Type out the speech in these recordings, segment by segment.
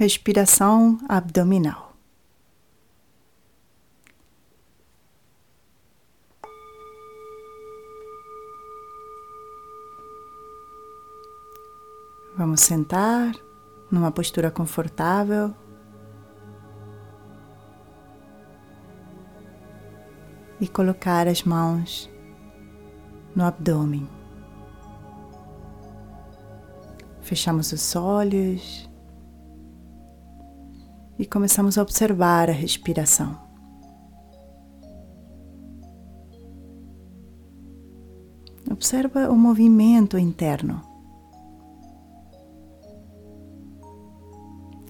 respiração abdominal. Vamos sentar numa postura confortável. E colocar as mãos no abdômen. Fechamos os olhos e começamos a observar a respiração. Observa o movimento interno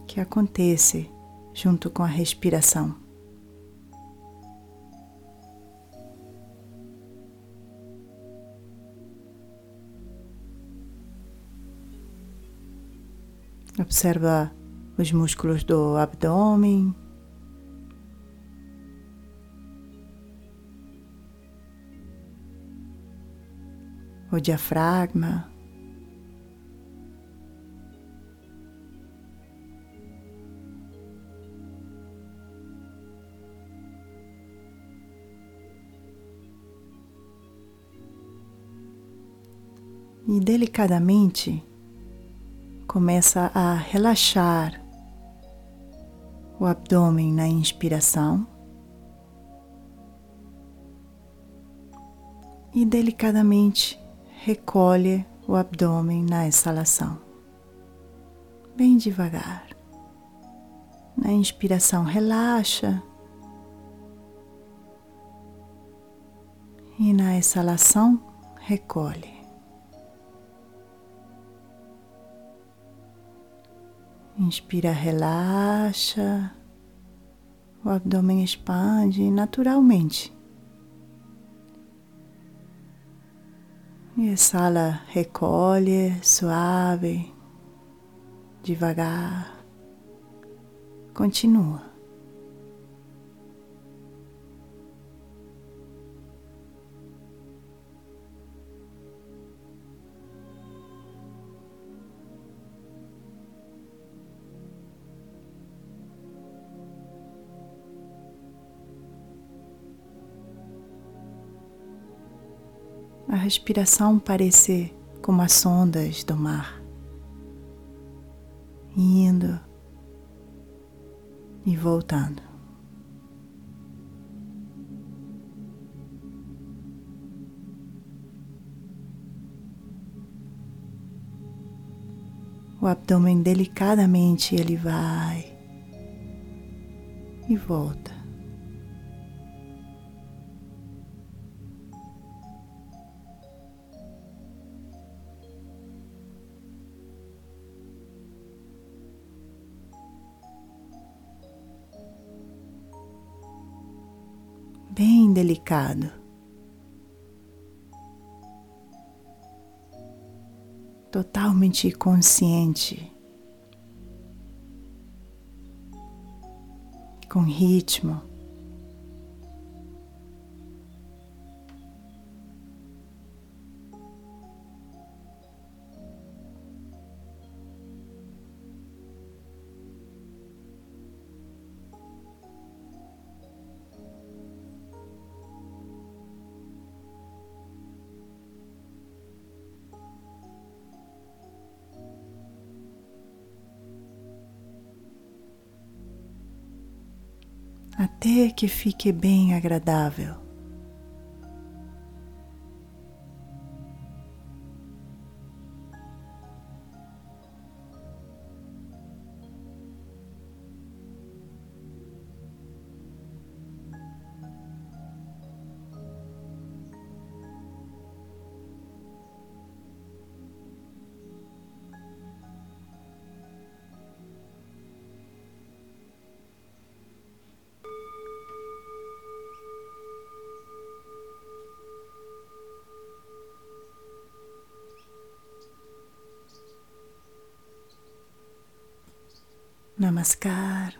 que acontece junto com a respiração. Observa os músculos do abdômen. O diafragma. E delicadamente começa a relaxar o abdômen na inspiração e delicadamente recolhe o abdômen na exalação, bem devagar. Na inspiração, relaxa. E na exalação, recolhe. Inspira, relaxa. O abdômen expande naturalmente. E exala, recolhe, suave, devagar. Continua. A respiração parece como as ondas do mar, indo e voltando. O abdômen delicadamente ele vai e volta. Bem delicado. Totalmente consciente, com ritmo. Até que fique bem agradável. Namaskar.